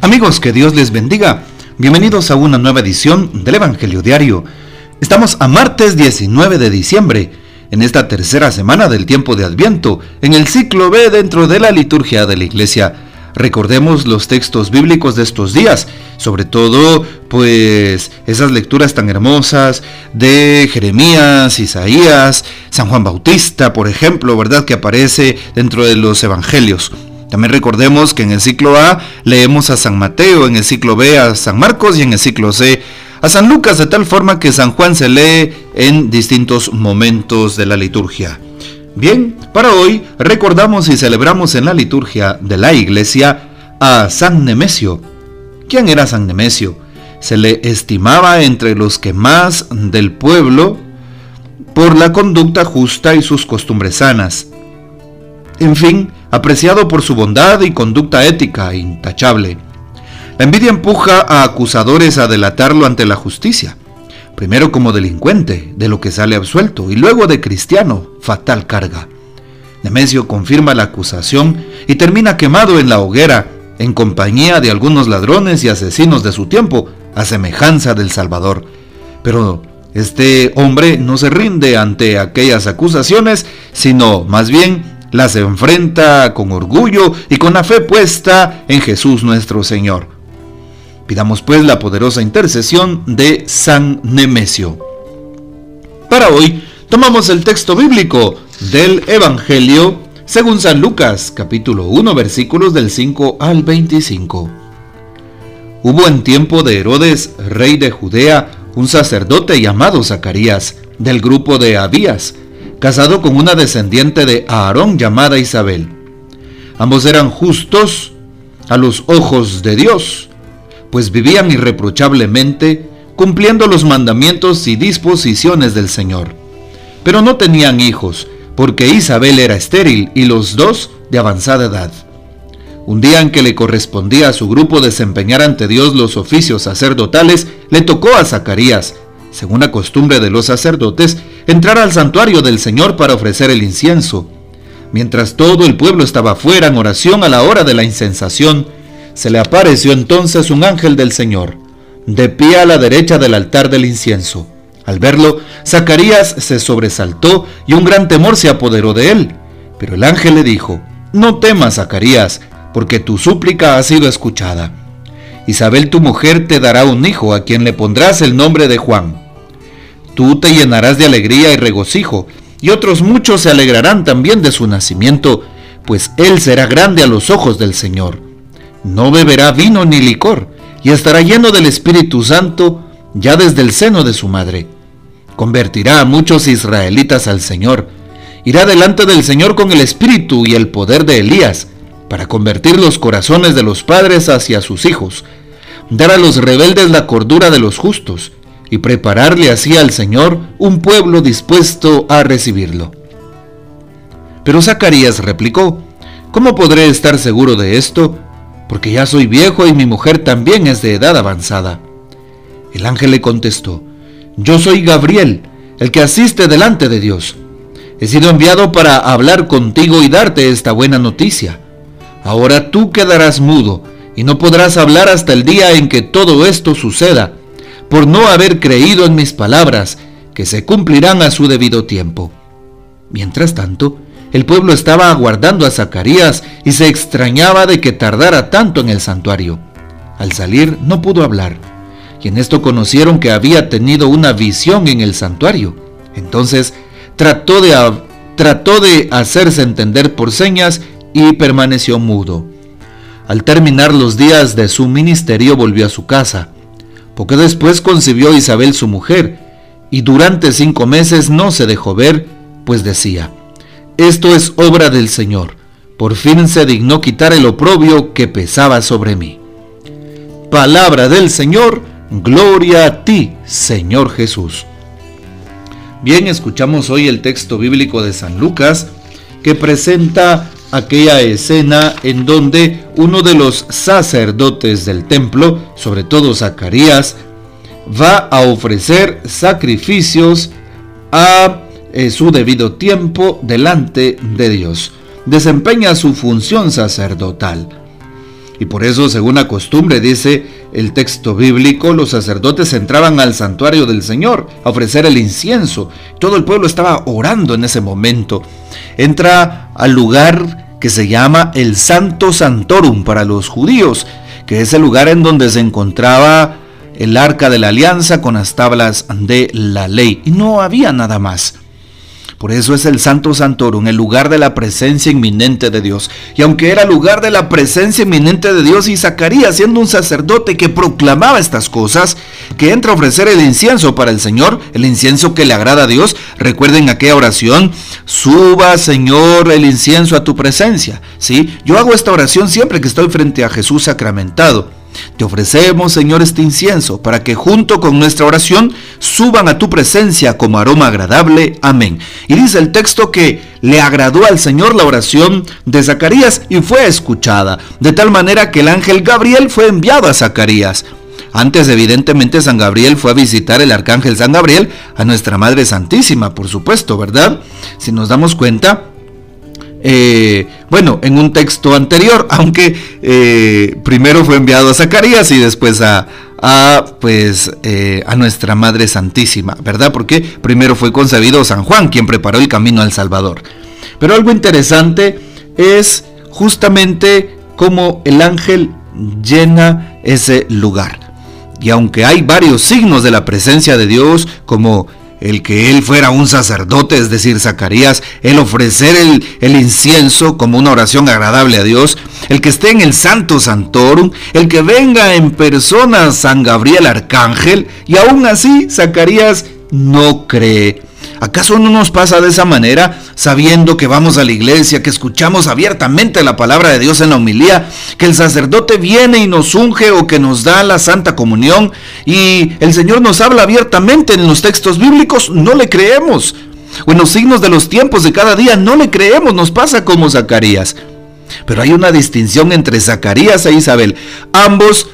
Amigos, que Dios les bendiga. Bienvenidos a una nueva edición del Evangelio Diario. Estamos a martes 19 de diciembre, en esta tercera semana del tiempo de Adviento, en el ciclo B dentro de la liturgia de la Iglesia. Recordemos los textos bíblicos de estos días, sobre todo pues esas lecturas tan hermosas de Jeremías, Isaías, San Juan Bautista, por ejemplo, ¿verdad? Que aparece dentro de los evangelios. También recordemos que en el ciclo A leemos a San Mateo, en el ciclo B a San Marcos y en el ciclo C a San Lucas, de tal forma que San Juan se lee en distintos momentos de la liturgia. Bien, para hoy recordamos y celebramos en la liturgia de la iglesia a San Nemesio. ¿Quién era San Nemesio? Se le estimaba entre los que más del pueblo por la conducta justa y sus costumbres sanas. En fin, apreciado por su bondad y conducta ética intachable. La envidia empuja a acusadores a delatarlo ante la justicia, primero como delincuente, de lo que sale absuelto, y luego de cristiano, fatal carga. Nemesio confirma la acusación y termina quemado en la hoguera, en compañía de algunos ladrones y asesinos de su tiempo, a semejanza del Salvador. Pero este hombre no se rinde ante aquellas acusaciones, sino más bien las enfrenta con orgullo y con la fe puesta en Jesús nuestro Señor. Pidamos pues la poderosa intercesión de San Nemesio. Para hoy tomamos el texto bíblico del Evangelio según San Lucas capítulo 1 versículos del 5 al 25. Hubo en tiempo de Herodes, rey de Judea, un sacerdote llamado Zacarías, del grupo de Abías, casado con una descendiente de Aarón llamada Isabel. Ambos eran justos a los ojos de Dios, pues vivían irreprochablemente cumpliendo los mandamientos y disposiciones del Señor. Pero no tenían hijos, porque Isabel era estéril y los dos de avanzada edad. Un día en que le correspondía a su grupo desempeñar ante Dios los oficios sacerdotales, le tocó a Zacarías, según la costumbre de los sacerdotes, entrar al santuario del Señor para ofrecer el incienso. Mientras todo el pueblo estaba fuera en oración a la hora de la incensación, se le apareció entonces un ángel del Señor, de pie a la derecha del altar del incienso. Al verlo, Zacarías se sobresaltó y un gran temor se apoderó de él. Pero el ángel le dijo, No temas, Zacarías, porque tu súplica ha sido escuchada. Isabel tu mujer te dará un hijo a quien le pondrás el nombre de Juan. Tú te llenarás de alegría y regocijo, y otros muchos se alegrarán también de su nacimiento, pues él será grande a los ojos del Señor. No beberá vino ni licor, y estará lleno del Espíritu Santo ya desde el seno de su madre. Convertirá a muchos israelitas al Señor. Irá delante del Señor con el espíritu y el poder de Elías, para convertir los corazones de los padres hacia sus hijos, dar a los rebeldes la cordura de los justos, y prepararle así al Señor un pueblo dispuesto a recibirlo. Pero Zacarías replicó, ¿cómo podré estar seguro de esto? Porque ya soy viejo y mi mujer también es de edad avanzada. El ángel le contestó, yo soy Gabriel, el que asiste delante de Dios. He sido enviado para hablar contigo y darte esta buena noticia. Ahora tú quedarás mudo y no podrás hablar hasta el día en que todo esto suceda, por no haber creído en mis palabras, que se cumplirán a su debido tiempo. Mientras tanto, el pueblo estaba aguardando a Zacarías y se extrañaba de que tardara tanto en el santuario. Al salir no pudo hablar, y en esto conocieron que había tenido una visión en el santuario. Entonces trató de, trató de hacerse entender por señas y permaneció mudo. Al terminar los días de su ministerio volvió a su casa. Poco después concibió Isabel su mujer, y durante cinco meses no se dejó ver, pues decía, esto es obra del Señor, por fin se dignó quitar el oprobio que pesaba sobre mí. Palabra del Señor, gloria a ti, Señor Jesús. Bien, escuchamos hoy el texto bíblico de San Lucas, que presenta aquella escena en donde uno de los sacerdotes del templo, sobre todo Zacarías, va a ofrecer sacrificios a eh, su debido tiempo delante de Dios. Desempeña su función sacerdotal. Y por eso, según la costumbre, dice el texto bíblico, los sacerdotes entraban al santuario del Señor a ofrecer el incienso. Todo el pueblo estaba orando en ese momento. Entra al lugar que se llama el Santo Santorum para los judíos, que es el lugar en donde se encontraba el arca de la alianza con las tablas de la ley. Y no había nada más. Por eso es el Santo Santorum, el lugar de la presencia inminente de Dios. Y aunque era lugar de la presencia inminente de Dios, y Zacarías, siendo un sacerdote que proclamaba estas cosas, que entra a ofrecer el incienso para el Señor, el incienso que le agrada a Dios, recuerden aquella oración, suba Señor el incienso a tu presencia. ¿Sí? Yo hago esta oración siempre que estoy frente a Jesús sacramentado. Te ofrecemos, Señor, este incienso para que junto con nuestra oración suban a tu presencia como aroma agradable. Amén. Y dice el texto que le agradó al Señor la oración de Zacarías y fue escuchada, de tal manera que el ángel Gabriel fue enviado a Zacarías. Antes, evidentemente, San Gabriel fue a visitar el arcángel San Gabriel a nuestra Madre Santísima, por supuesto, ¿verdad? Si nos damos cuenta, eh, bueno, en un texto anterior, aunque eh, primero fue enviado a Zacarías y después a, pues, eh, a nuestra Madre Santísima, ¿verdad? Porque primero fue concebido San Juan, quien preparó el camino al Salvador. Pero algo interesante es justamente cómo el ángel llena ese lugar. Y aunque hay varios signos de la presencia de Dios, como el que él fuera un sacerdote, es decir, Zacarías, el ofrecer el, incienso como una oración agradable a Dios, el que esté en el Santo Santorum, el que venga en persona San Gabriel Arcángel, y aún así Zacarías no cree. ¿Acaso no nos pasa de esa manera, sabiendo que vamos a la iglesia, que escuchamos abiertamente la palabra de Dios en la homilía, que el sacerdote viene y nos unge o que nos da la santa comunión y el Señor nos habla abiertamente en los textos bíblicos? No le creemos. O en los signos de los tiempos de cada día no le creemos, nos pasa como Zacarías. Pero hay una distinción entre Zacarías e Isabel. Ambos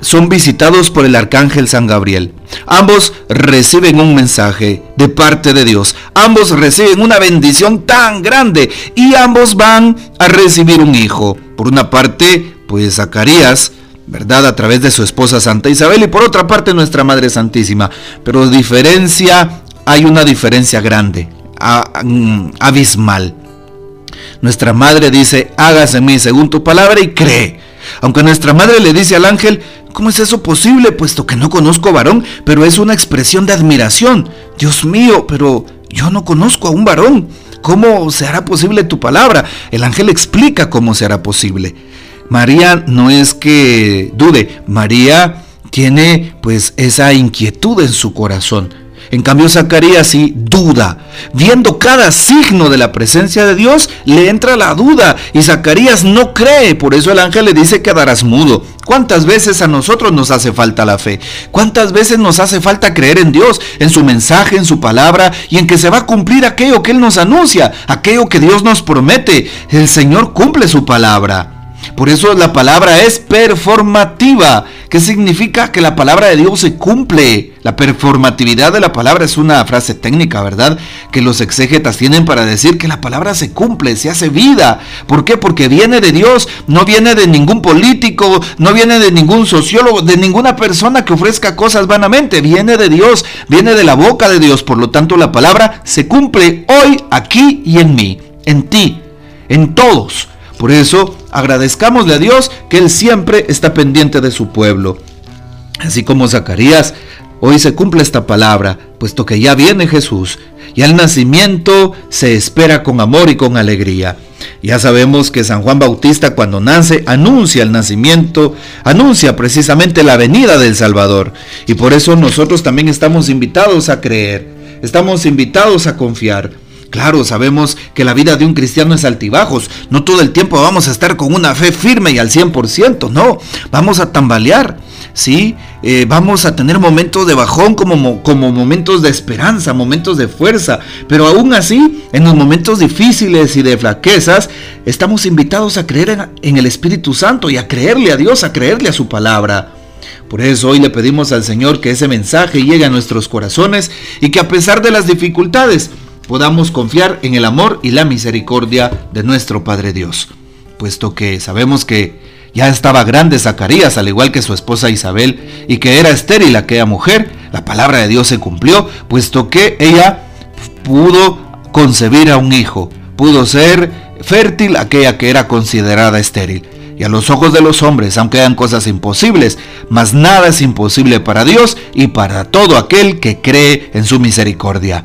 son visitados por el arcángel San Gabriel. Ambos reciben un mensaje de parte de Dios. Ambos reciben una bendición tan grande y ambos van a recibir un hijo. Por una parte, pues Zacarías, ¿verdad? A través de su esposa Santa Isabel y por otra parte nuestra Madre Santísima. Pero diferencia, hay una diferencia grande, mm, abismal. Nuestra Madre dice, hágase en mí según tu palabra y cree. Aunque nuestra Madre le dice al ángel, ¿Cómo es eso posible? Puesto que no conozco varón, pero es una expresión de admiración. Dios mío, pero yo no conozco a un varón. ¿Cómo se hará posible tu palabra? El ángel explica cómo se hará posible. María no es que dude, María tiene pues esa inquietud en su corazón. En cambio, Zacarías sí duda. Viendo cada signo de la presencia de Dios, le entra la duda y Zacarías no cree. Por eso el ángel le dice quedarás mudo. ¿Cuántas veces a nosotros nos hace falta la fe? ¿Cuántas veces nos hace falta creer en Dios, en su mensaje, en su palabra y en que se va a cumplir aquello que Él nos anuncia, aquello que Dios nos promete? El Señor cumple su palabra. Por eso la palabra es performativa. ¿Qué significa? Que la palabra de Dios se cumple. La performatividad de la palabra es una frase técnica, ¿verdad? Que los exégetas tienen para decir que la palabra se cumple, se hace vida. ¿Por qué? Porque viene de Dios, no viene de ningún político, no viene de ningún sociólogo, de ninguna persona que ofrezca cosas vanamente. Viene de Dios, viene de la boca de Dios. Por lo tanto, la palabra se cumple hoy, aquí y en mí, en ti, en todos. Por eso, agradezcamosle a Dios que Él siempre está pendiente de su pueblo. Así como Zacarías, hoy se cumple esta palabra, puesto que ya viene Jesús, y al nacimiento se espera con amor y con alegría. Ya sabemos que San Juan Bautista cuando nace anuncia el nacimiento, anuncia precisamente la venida del Salvador. Y por eso nosotros también estamos invitados a creer, estamos invitados a confiar. Claro, sabemos que la vida de un cristiano es altibajos. No todo el tiempo vamos a estar con una fe firme y al 100%, no. Vamos a tambalear, ¿sí? Eh, vamos a tener momentos de bajón como, como momentos de esperanza, momentos de fuerza. Pero aún así, en los momentos difíciles y de flaquezas, estamos invitados a creer en, en el Espíritu Santo y a creerle a Dios, a creerle a su palabra. Por eso hoy le pedimos al Señor que ese mensaje llegue a nuestros corazones y que a pesar de las dificultades, podamos confiar en el amor y la misericordia de nuestro Padre Dios, puesto que sabemos que Ya estaba grande Zacarías, al igual que su esposa Isabel, y que era estéril aquella mujer. La palabra de Dios se cumplió, puesto que ella pudo concebir a un hijo, pudo ser fértil aquella que era considerada estéril. Y a los ojos de los hombres, aunque hayan cosas imposibles, mas nada es imposible para Dios y para todo aquel que cree en su misericordia.